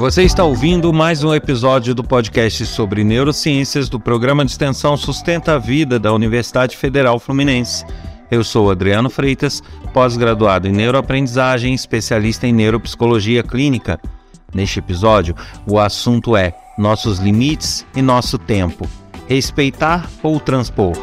Você está ouvindo mais um episódio do podcast sobre neurociências do programa de extensão Sustenta a Vida da Universidade Federal Fluminense. Eu sou Adriano Freitas, pós-graduado em neuroaprendizagem, especialista em neuropsicologia clínica. Neste episódio, o assunto é nossos limites e nosso tempo. Respeitar ou transpor?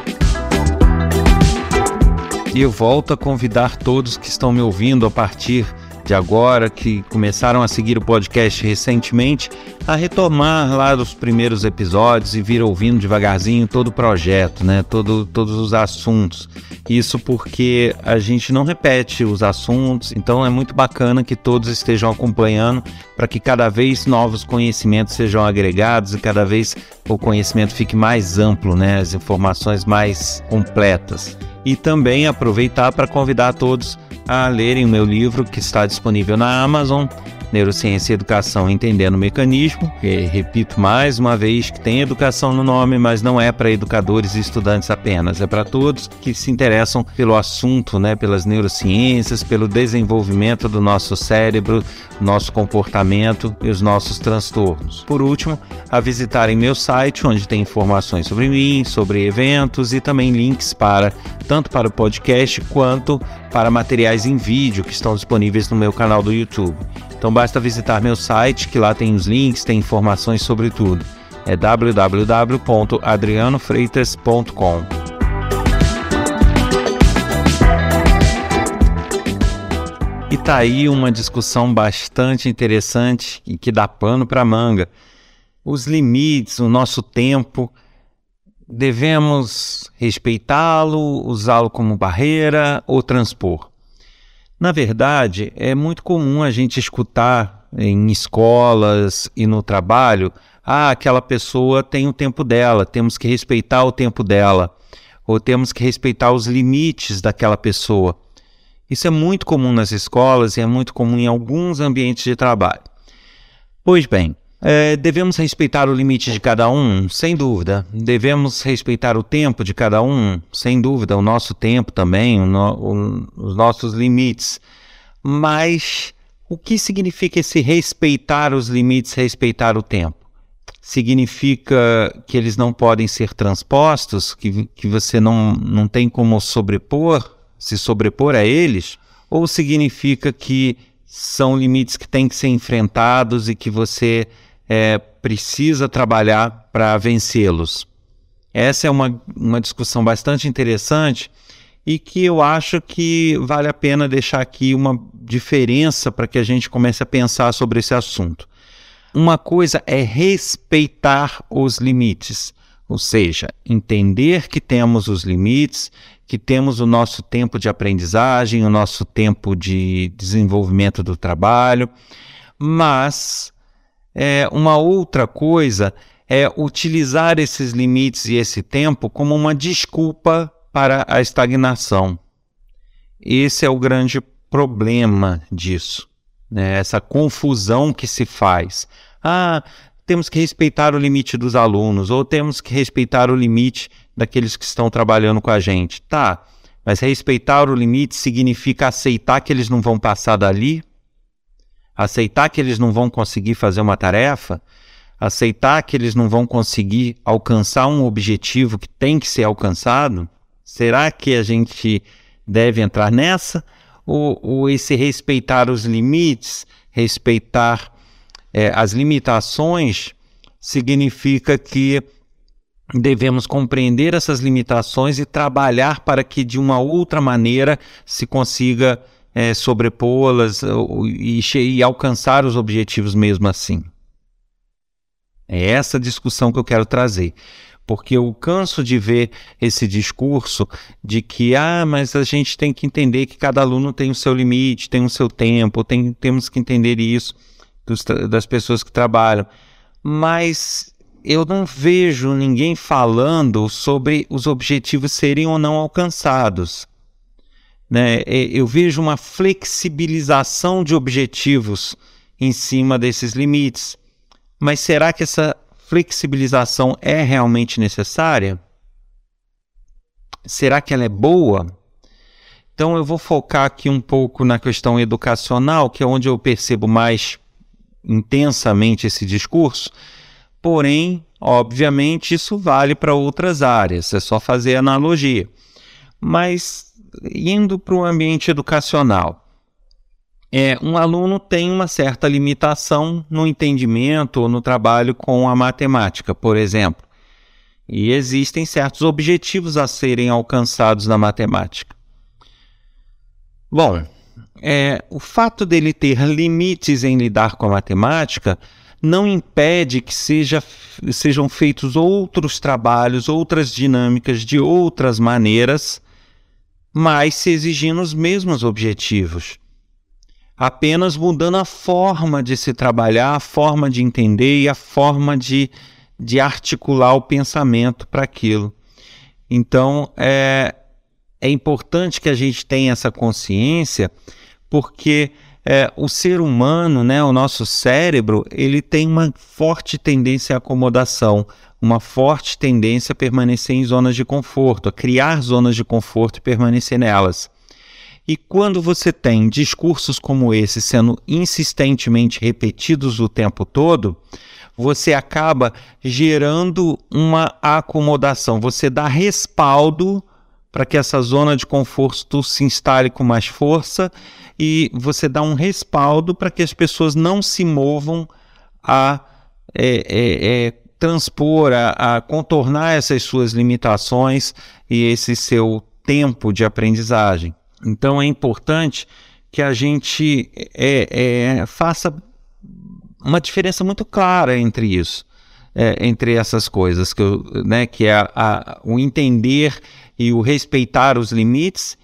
E eu volto a convidar todos que estão me ouvindo a partir de agora, que começaram a seguir o podcast recentemente, a retomar lá dos primeiros episódios e vir ouvindo devagarzinho todo o projeto, né? Todo, todos os assuntos. Isso porque a gente não repete os assuntos, então é muito bacana que todos estejam acompanhando para que cada vez novos conhecimentos sejam agregados e cada vez o conhecimento fique mais amplo, né? As informações mais completas. E também aproveitar para convidar todos a lerem o meu livro que está disponível na Amazon, Neurociência e Educação Entendendo o Mecanismo. E, repito mais uma vez que tem educação no nome, mas não é para educadores e estudantes apenas, é para todos que se interessam pelo assunto, né, pelas neurociências, pelo desenvolvimento do nosso cérebro, nosso comportamento e os nossos transtornos. Por último, a visitarem meu site, onde tem informações sobre mim, sobre eventos e também links para tanto para o podcast quanto para materiais em vídeo que estão disponíveis no meu canal do YouTube. Então basta visitar meu site, que lá tem os links, tem informações sobre tudo. É www.adrianofreitas.com. E tá aí uma discussão bastante interessante e que dá pano para manga. Os limites, o nosso tempo, devemos respeitá-lo, usá-lo como barreira ou transpor? Na verdade, é muito comum a gente escutar em escolas e no trabalho: ah, aquela pessoa tem o tempo dela, temos que respeitar o tempo dela, ou temos que respeitar os limites daquela pessoa. Isso é muito comum nas escolas e é muito comum em alguns ambientes de trabalho. Pois bem, é, devemos respeitar o limite de cada um, sem dúvida. Devemos respeitar o tempo de cada um, sem dúvida, o nosso tempo também, no, o, os nossos limites. Mas o que significa esse respeitar os limites, respeitar o tempo? Significa que eles não podem ser transpostos, que, que você não, não tem como sobrepor, se sobrepor a eles? Ou significa que são limites que têm que ser enfrentados e que você é, precisa trabalhar para vencê-los? Essa é uma, uma discussão bastante interessante e que eu acho que vale a pena deixar aqui uma diferença para que a gente comece a pensar sobre esse assunto. Uma coisa é respeitar os limites, ou seja, entender que temos os limites, que temos o nosso tempo de aprendizagem, o nosso tempo de desenvolvimento do trabalho, mas é, uma outra coisa é utilizar esses limites e esse tempo como uma desculpa para a estagnação. Esse é o grande problema disso, né? essa confusão que se faz. Ah, temos que respeitar o limite dos alunos, ou temos que respeitar o limite daqueles que estão trabalhando com a gente. Tá, mas respeitar o limite significa aceitar que eles não vão passar dali? Aceitar que eles não vão conseguir fazer uma tarefa, aceitar que eles não vão conseguir alcançar um objetivo que tem que ser alcançado, será que a gente deve entrar nessa? Ou, ou esse respeitar os limites, respeitar é, as limitações, significa que devemos compreender essas limitações e trabalhar para que de uma outra maneira se consiga é, sobrepô-las e, e alcançar os objetivos mesmo assim. É essa discussão que eu quero trazer porque eu canso de ver esse discurso de que, ah, mas a gente tem que entender que cada aluno tem o seu limite, tem o seu tempo, tem, temos que entender isso dos, das pessoas que trabalham. Mas eu não vejo ninguém falando sobre os objetivos serem ou não alcançados. Né? Eu vejo uma flexibilização de objetivos em cima desses limites. Mas será que essa flexibilização é realmente necessária? Será que ela é boa? Então eu vou focar aqui um pouco na questão educacional, que é onde eu percebo mais intensamente esse discurso, porém, obviamente, isso vale para outras áreas, é só fazer analogia. Mas indo para o ambiente educacional, é, um aluno tem uma certa limitação no entendimento ou no trabalho com a matemática, por exemplo. E existem certos objetivos a serem alcançados na matemática. Bom, é, o fato dele ter limites em lidar com a matemática não impede que seja, sejam feitos outros trabalhos, outras dinâmicas de outras maneiras, mas se exigindo os mesmos objetivos apenas mudando a forma de se trabalhar, a forma de entender e a forma de, de articular o pensamento para aquilo. Então, é, é importante que a gente tenha essa consciência, porque é, o ser humano, né, o nosso cérebro, ele tem uma forte tendência à acomodação, uma forte tendência a permanecer em zonas de conforto, a criar zonas de conforto e permanecer nelas. E quando você tem discursos como esse sendo insistentemente repetidos o tempo todo, você acaba gerando uma acomodação, você dá respaldo para que essa zona de conforto se instale com mais força e você dá um respaldo para que as pessoas não se movam a é, é, é, transpor, a, a contornar essas suas limitações e esse seu tempo de aprendizagem. Então é importante que a gente é, é, faça uma diferença muito clara entre isso, é, entre essas coisas, que, eu, né, que é a, a, o entender e o respeitar os limites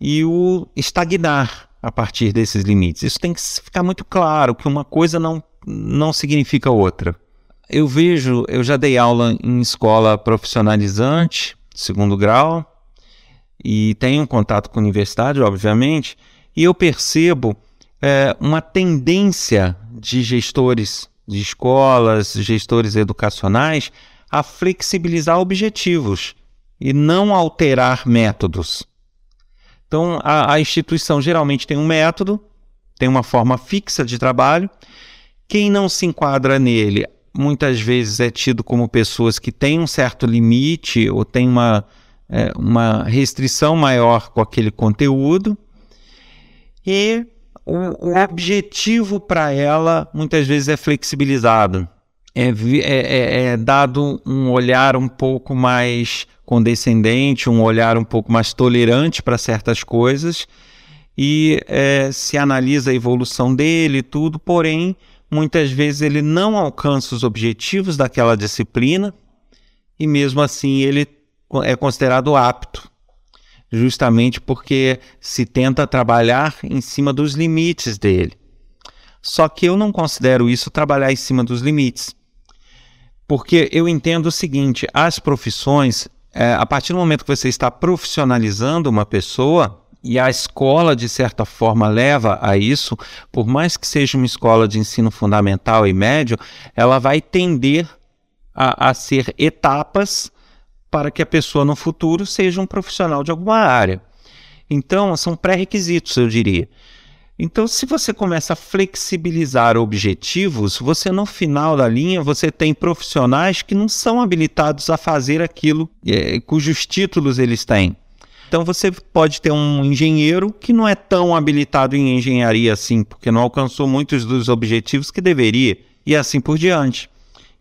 e o estagnar a partir desses limites. Isso tem que ficar muito claro, que uma coisa não, não significa outra. Eu vejo, eu já dei aula em escola profissionalizante, segundo grau, e tenho contato com universidade, obviamente, e eu percebo é, uma tendência de gestores de escolas, gestores educacionais, a flexibilizar objetivos e não alterar métodos. Então, a, a instituição geralmente tem um método, tem uma forma fixa de trabalho. Quem não se enquadra nele, muitas vezes é tido como pessoas que têm um certo limite ou têm uma, é, uma restrição maior com aquele conteúdo e o, o objetivo para ela muitas vezes é flexibilizado. É, é, é, é, dado um olhar um pouco mais condescendente, um olhar um pouco mais tolerante para certas coisas e é, se analisa a evolução dele e tudo, porém, muitas vezes ele não alcança os objetivos daquela disciplina e mesmo assim ele é considerado apto, justamente porque se tenta trabalhar em cima dos limites dele. Só que eu não considero isso trabalhar em cima dos limites, porque eu entendo o seguinte: as profissões, é, a partir do momento que você está profissionalizando uma pessoa, e a escola, de certa forma, leva a isso, por mais que seja uma escola de ensino fundamental e médio, ela vai tender a, a ser etapas para que a pessoa no futuro seja um profissional de alguma área. Então, são pré-requisitos, eu diria. Então, se você começa a flexibilizar objetivos, você no final da linha você tem profissionais que não são habilitados a fazer aquilo é, cujos títulos eles têm. Então você pode ter um engenheiro que não é tão habilitado em engenharia assim, porque não alcançou muitos dos objetivos que deveria, e assim por diante.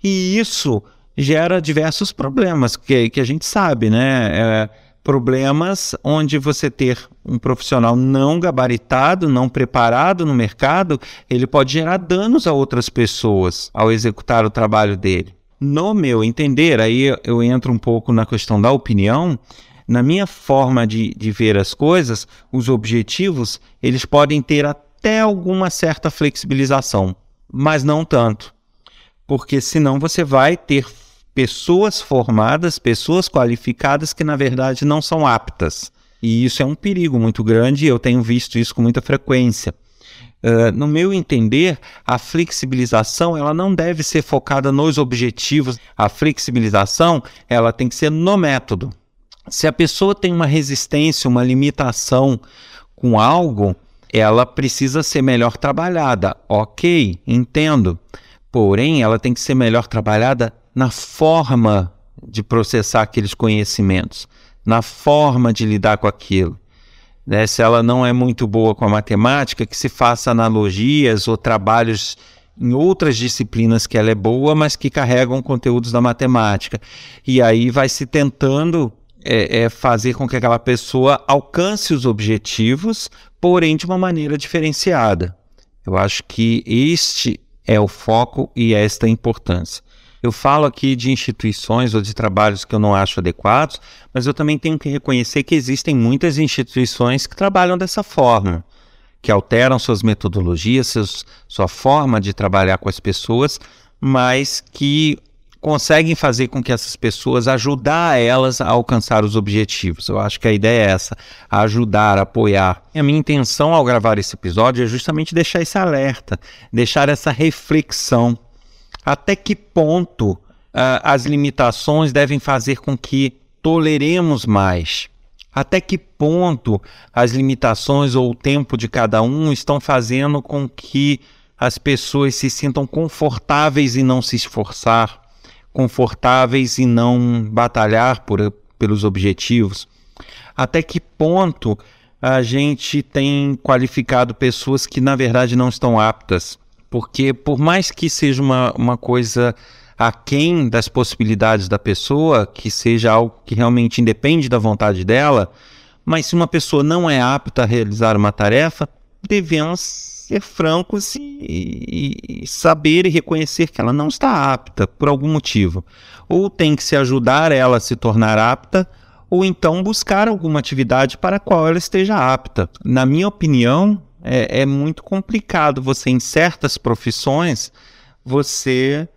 E isso gera diversos problemas que, que a gente sabe, né? É, problemas onde você ter um profissional não gabaritado, não preparado no mercado, ele pode gerar danos a outras pessoas ao executar o trabalho dele. No meu entender, aí eu entro um pouco na questão da opinião, na minha forma de, de ver as coisas, os objetivos, eles podem ter até alguma certa flexibilização, mas não tanto. Porque senão você vai ter pessoas formadas, pessoas qualificadas que na verdade não são aptas. E isso é um perigo muito grande e eu tenho visto isso com muita frequência. Uh, no meu entender, a flexibilização ela não deve ser focada nos objetivos. A flexibilização ela tem que ser no método. Se a pessoa tem uma resistência, uma limitação com algo, ela precisa ser melhor trabalhada. Ok, entendo. Porém, ela tem que ser melhor trabalhada na forma de processar aqueles conhecimentos, na forma de lidar com aquilo. Né? Se ela não é muito boa com a matemática, que se faça analogias ou trabalhos em outras disciplinas que ela é boa, mas que carregam conteúdos da matemática. E aí vai se tentando é, é fazer com que aquela pessoa alcance os objetivos, porém de uma maneira diferenciada. Eu acho que este é o foco e esta a importância. Eu falo aqui de instituições ou de trabalhos que eu não acho adequados, mas eu também tenho que reconhecer que existem muitas instituições que trabalham dessa forma, que alteram suas metodologias, seus, sua forma de trabalhar com as pessoas, mas que conseguem fazer com que essas pessoas ajudar elas a alcançar os objetivos. Eu acho que a ideia é essa, ajudar, apoiar. E a minha intenção ao gravar esse episódio é justamente deixar esse alerta, deixar essa reflexão. Até que ponto uh, as limitações devem fazer com que toleremos mais? Até que ponto as limitações ou o tempo de cada um estão fazendo com que as pessoas se sintam confortáveis e não se esforçar? Confortáveis e não batalhar por, pelos objetivos? Até que ponto a gente tem qualificado pessoas que na verdade não estão aptas? Porque por mais que seja uma, uma coisa aquém das possibilidades da pessoa, que seja algo que realmente independe da vontade dela, mas se uma pessoa não é apta a realizar uma tarefa, devemos ser francos e, e, saber e reconhecer que ela não está apta por algum motivo. Ou tem que se ajudar ela a se tornar apta, ou então buscar alguma atividade para a qual ela esteja apta. Na minha opinião, é, é muito complicado você, em certas profissões, você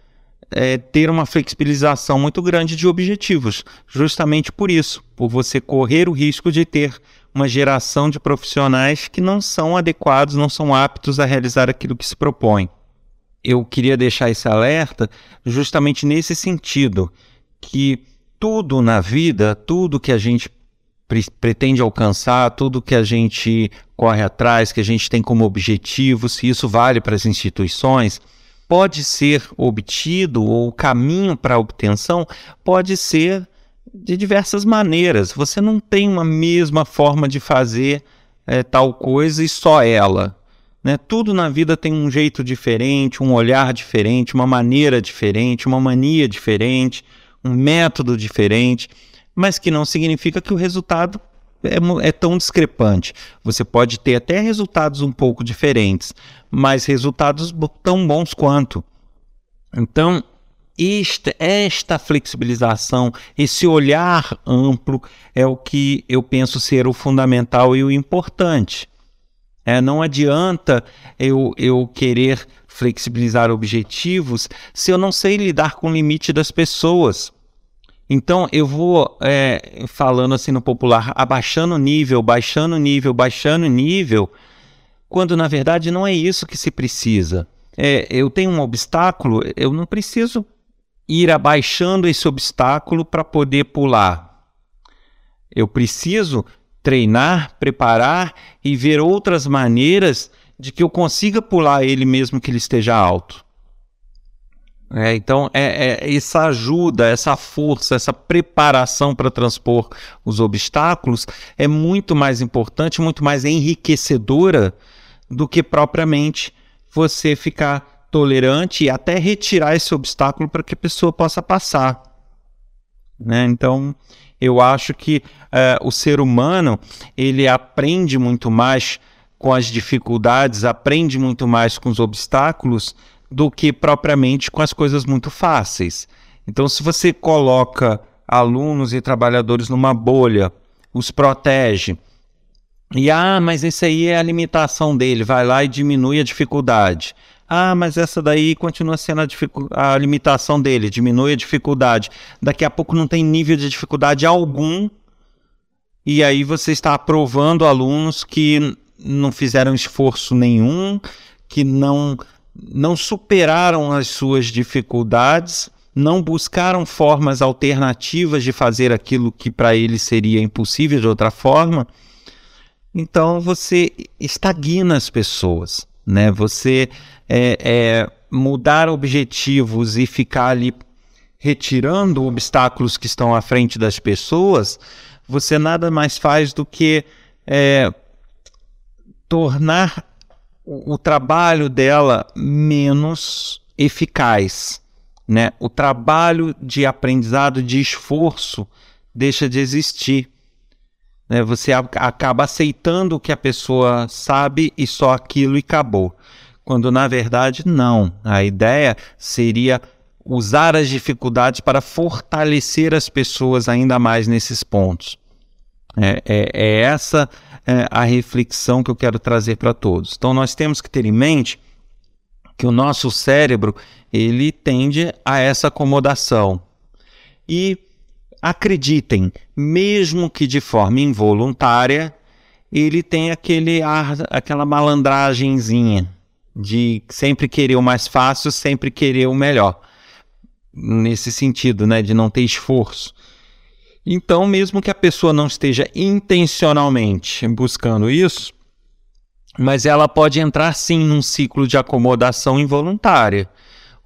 é, ter uma flexibilização muito grande de objetivos, justamente por isso, por você correr o risco de ter uma geração de profissionais que não são adequados, não são aptos a realizar aquilo que se propõe. Eu queria deixar esse alerta justamente nesse sentido, que tudo na vida, tudo que a gente pre pretende alcançar, tudo que a gente corre atrás, que a gente tem como objetivo, se isso vale para as instituições, pode ser obtido ou o caminho para a obtenção pode ser de diversas maneiras. Você não tem uma mesma forma de fazer é, tal coisa e só ela. Né? Tudo na vida tem um jeito diferente, um olhar diferente, uma maneira diferente, uma mania diferente, um método diferente, mas que não significa que o resultado é, é tão discrepante. Você pode ter até resultados um pouco diferentes, mas resultados tão bons quanto. Então, esta, esta flexibilização, esse olhar amplo é o que eu penso ser o fundamental e o importante. É, não adianta eu, eu querer flexibilizar objetivos se eu não sei lidar com o limite das pessoas. Então eu vou é, falando assim no popular, abaixando o nível, baixando o nível, baixando o nível, quando na verdade não é isso que se precisa. É, eu tenho um obstáculo, eu não preciso ir abaixando esse obstáculo para poder pular. Eu preciso treinar, preparar e ver outras maneiras de que eu consiga pular ele mesmo que ele esteja alto. É, então, é, é, essa ajuda, essa força, essa preparação para transpor os obstáculos é muito mais importante, muito mais enriquecedora do que propriamente você ficar tolerante e até retirar esse obstáculo para que a pessoa possa passar. Né? Então, eu acho que uh, o ser humano ele aprende muito mais com as dificuldades, aprende muito mais com os obstáculos do que propriamente com as coisas muito fáceis. Então, se você coloca alunos e trabalhadores numa bolha, os protege, e ah, mas esse aí é a limitação dele, vai lá e diminui a dificuldade. Ah, mas essa daí continua sendo a, a limitação dele, diminui a dificuldade. Daqui a pouco não tem nível de dificuldade algum, e aí você está aprovando alunos que não fizeram esforço nenhum, que não, não superaram as suas dificuldades, não buscaram formas alternativas de fazer aquilo que para eles seria impossível de outra forma. então você estagna as pessoas, né? Você é, é, mudar objetivos e ficar ali retirando obstáculos que estão à frente das pessoas, você nada mais faz do que é, tornar o, o trabalho dela menos eficaz, né? O trabalho de aprendizado, de esforço, deixa de existir. Né? Você acaba aceitando o que a pessoa sabe e só aquilo e acabou. Quando na verdade não. A ideia seria usar as dificuldades para fortalecer as pessoas ainda mais nesses pontos. É, é, é essa é, a reflexão que eu quero trazer para todos. Então nós temos que ter em mente que o nosso cérebro ele tende a essa acomodação. E acreditem, mesmo que de forma involuntária, ele tem aquele ar, aquela malandragenzinha de sempre querer o mais fácil, sempre querer o melhor. Nesse sentido, né, de não ter esforço. Então, mesmo que a pessoa não esteja intencionalmente buscando isso, mas ela pode entrar sim num ciclo de acomodação involuntária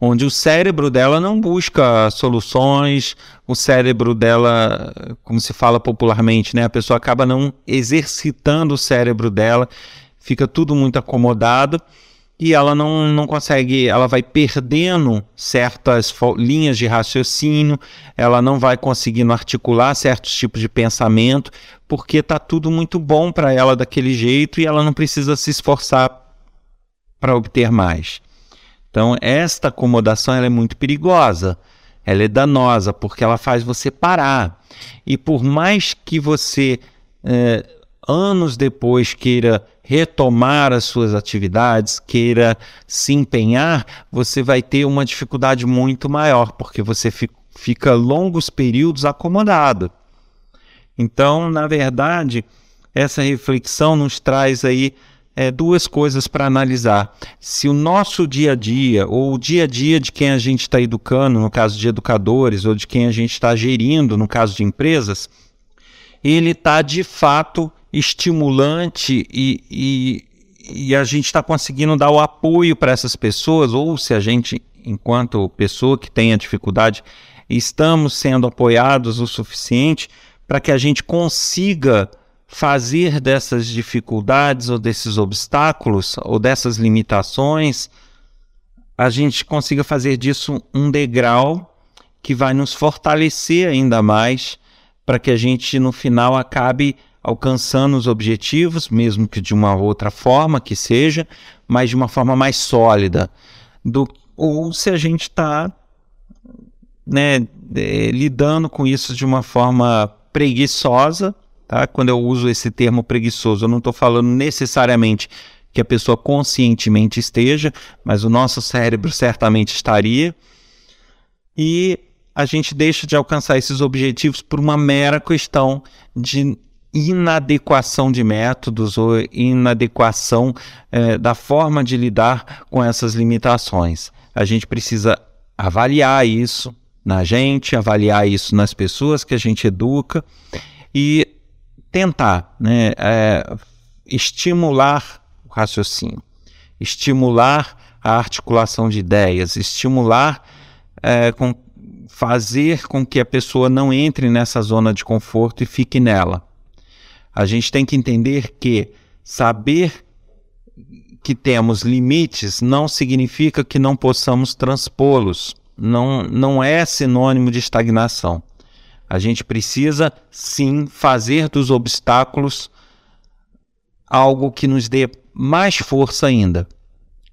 onde o cérebro dela não busca soluções, o cérebro dela, como se fala popularmente, né, a pessoa acaba não exercitando o cérebro dela, fica tudo muito acomodado e ela não, não consegue, ela vai perdendo certas linhas de raciocínio, ela não vai conseguindo articular certos tipos de pensamento, porque está tudo muito bom para ela daquele jeito e ela não precisa se esforçar para obter mais. Então, esta acomodação é muito perigosa, ela é danosa, porque ela faz você parar. E por mais que você, é, anos depois, queira retomar as suas atividades, queira se empenhar, você vai ter uma dificuldade muito maior, porque você fica longos períodos acomodado. Então, na verdade, essa reflexão nos traz aí é, duas coisas para analisar. Se o nosso dia a dia, ou o dia a dia de quem a gente está educando, no caso de educadores, ou de quem a gente está gerindo, no caso de empresas, ele está de fato estimulante e, e, e a gente está conseguindo dar o apoio para essas pessoas, ou se a gente, enquanto pessoa que tem a dificuldade, estamos sendo apoiados o suficiente para que a gente consiga fazer dessas dificuldades ou desses obstáculos ou dessas limitações, a gente consiga fazer disso um degrau que vai nos fortalecer ainda mais para que a gente no final acabe alcançando os objetivos, mesmo que de uma outra forma que seja, mas de uma forma mais sólida. Do, ou se a gente está né, lidando com isso de uma forma preguiçosa, Tá? Quando eu uso esse termo preguiçoso, eu não estou falando necessariamente que a pessoa conscientemente esteja, mas o nosso cérebro certamente estaria. E a gente deixa de alcançar esses objetivos por uma mera questão de inadequação de métodos ou inadequação eh, da forma de lidar com essas limitações. A gente precisa avaliar isso na gente, avaliar isso nas pessoas que a gente educa e tentar né, é, estimular o raciocínio, estimular a articulação de ideias, estimular, é, com, fazer com que a pessoa não entre nessa zona de conforto e fique nela. A gente tem que entender que saber que temos limites não significa que não possamos transpô-los. Não, não é sinônimo de estagnação. A gente precisa sim fazer dos obstáculos algo que nos dê mais força ainda.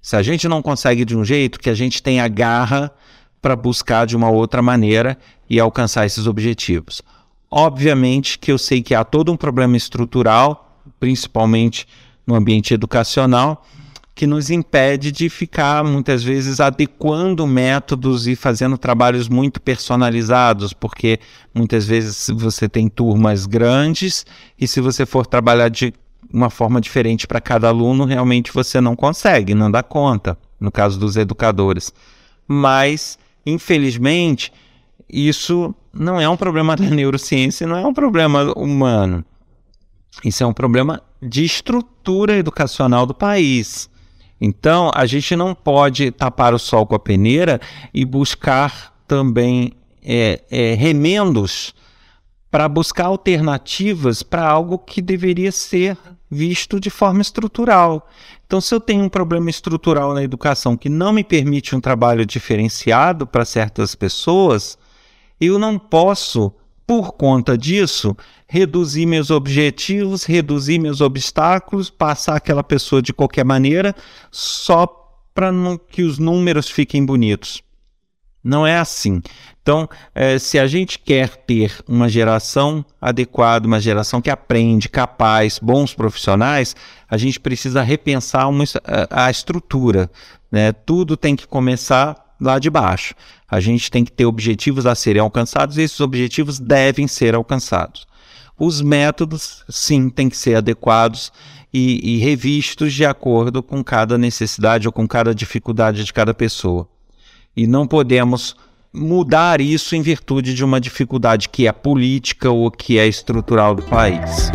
Se a gente não consegue de um jeito, que a gente tenha garra para buscar de uma outra maneira e alcançar esses objetivos. Obviamente que eu sei que há todo um problema estrutural, principalmente no ambiente educacional, que nos impede de ficar muitas vezes adequando métodos e fazendo trabalhos muito personalizados, porque muitas vezes você tem turmas grandes e se você for trabalhar de uma forma diferente para cada aluno, realmente você não consegue, não dá conta, no caso dos educadores. Mas, infelizmente, isso não é um problema da neurociência, não é um problema humano. Isso é um problema de estrutura educacional do país. Então, a gente não pode tapar o sol com a peneira e buscar também é, é, remendos para buscar alternativas para algo que deveria ser visto de forma estrutural. Então, se eu tenho um problema estrutural na educação que não me permite um trabalho diferenciado para certas pessoas, eu não posso, por conta disso, reduzir meus objetivos, reduzir meus obstáculos, passar aquela pessoa de qualquer maneira, só para que os números fiquem bonitos. Não é assim. Então, é, se a gente quer ter uma geração adequada, uma geração que aprende, capaz, bons profissionais, a gente precisa repensar uma, a, a estrutura. Né? Tudo tem que começar lá de baixo. A gente tem que ter objetivos a serem alcançados e esses objetivos devem ser alcançados. Os métodos, sim, têm que ser adequados e, e revistos de acordo com cada necessidade ou com cada dificuldade de cada pessoa. E não podemos mudar isso em virtude de uma dificuldade que é política ou que é estrutural do país.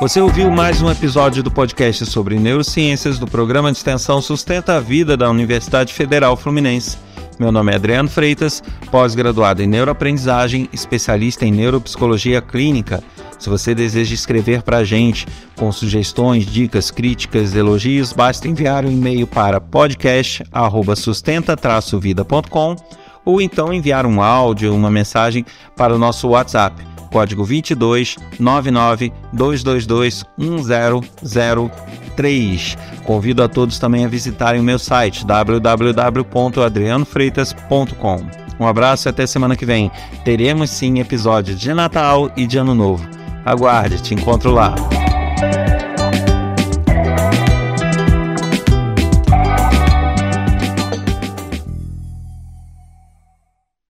Você ouviu mais um episódio do podcast sobre neurociências do programa de extensão Sustenta a Vida da Universidade Federal Fluminense. Meu nome é Adriano Freitas, pós-graduado em neuroaprendizagem, especialista em neuropsicologia clínica. Se você deseja escrever para a gente com sugestões, dicas, críticas, elogios, basta enviar um e-mail para podcast@sustenta-vida.com ou então enviar um áudio, uma mensagem para o nosso WhatsApp, código 22 99 222 1003. Convido a todos também a visitarem o meu site www.adrianofreitas.com. Um abraço e até semana que vem. Teremos sim episódios de Natal e de Ano Novo. Aguarde, te encontro lá.